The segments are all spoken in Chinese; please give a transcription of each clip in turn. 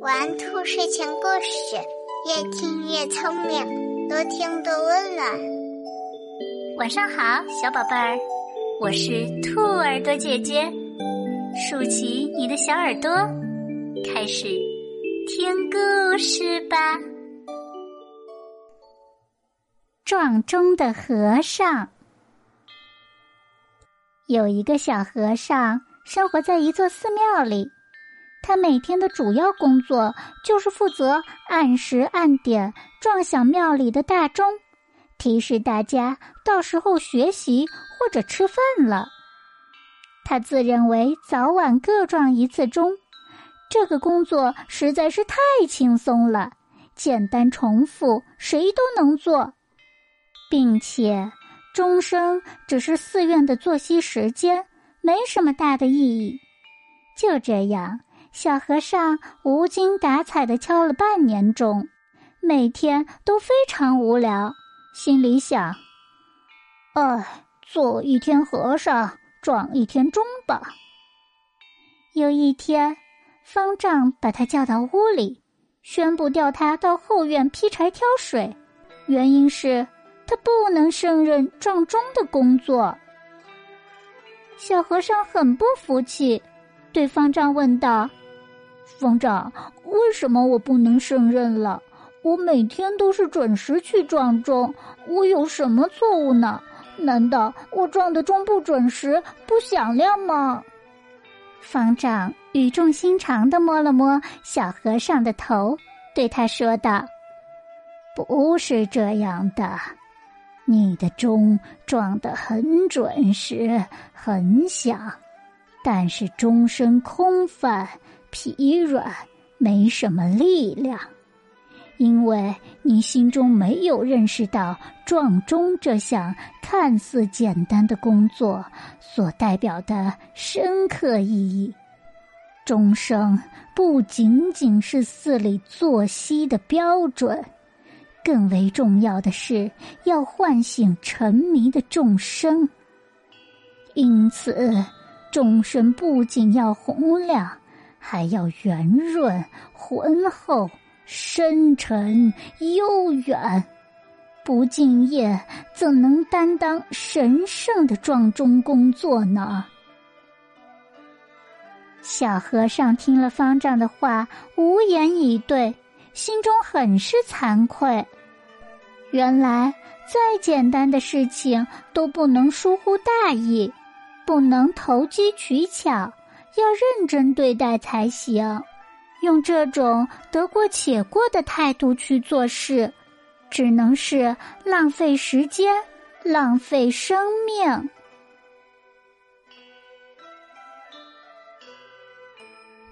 玩兔睡前故事，越听越聪明，多听多温暖。晚上好，小宝贝儿，我是兔耳朵姐姐，竖起你的小耳朵，开始听故事吧。撞钟的和尚，有一个小和尚生活在一座寺庙里。他每天的主要工作就是负责按时按点撞响庙里的大钟，提示大家到时候学习或者吃饭了。他自认为早晚各撞一次钟，这个工作实在是太轻松了，简单重复，谁都能做，并且钟声只是寺院的作息时间，没什么大的意义。就这样。小和尚无精打采的敲了半年钟，每天都非常无聊，心里想：“哎，做一天和尚撞一天钟吧。”有一天，方丈把他叫到屋里，宣布调他到后院劈柴挑水，原因是他不能胜任撞钟的工作。小和尚很不服气，对方丈问道。方丈，为什么我不能胜任了？我每天都是准时去撞钟，我有什么错误呢？难道我撞的钟不准时、不响亮吗？方丈语重心长的摸了摸小和尚的头，对他说道：“不是这样的，你的钟撞得很准时、很响，但是钟声空泛。”疲软，没什么力量，因为你心中没有认识到撞钟这项看似简单的工作所代表的深刻意义。钟声不仅仅是寺里作息的标准，更为重要的是要唤醒沉迷的众生。因此，钟声不仅要洪亮。还要圆润、浑厚、深沉、悠远，不敬业怎能担当神圣的撞钟工作呢？小和尚听了方丈的话，无言以对，心中很是惭愧。原来，再简单的事情都不能疏忽大意，不能投机取巧。要认真对待才行，用这种得过且过的态度去做事，只能是浪费时间、浪费生命。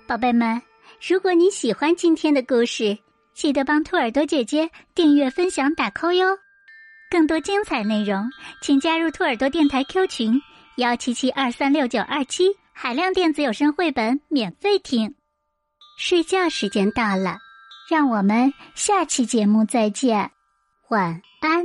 宝贝们，如果你喜欢今天的故事，记得帮兔耳朵姐姐订阅、分享、打 call 哟！更多精彩内容，请加入兔耳朵电台 Q 群：幺七七二三六九二七。海量电子有声绘本免费听，睡觉时间到了，让我们下期节目再见，晚安。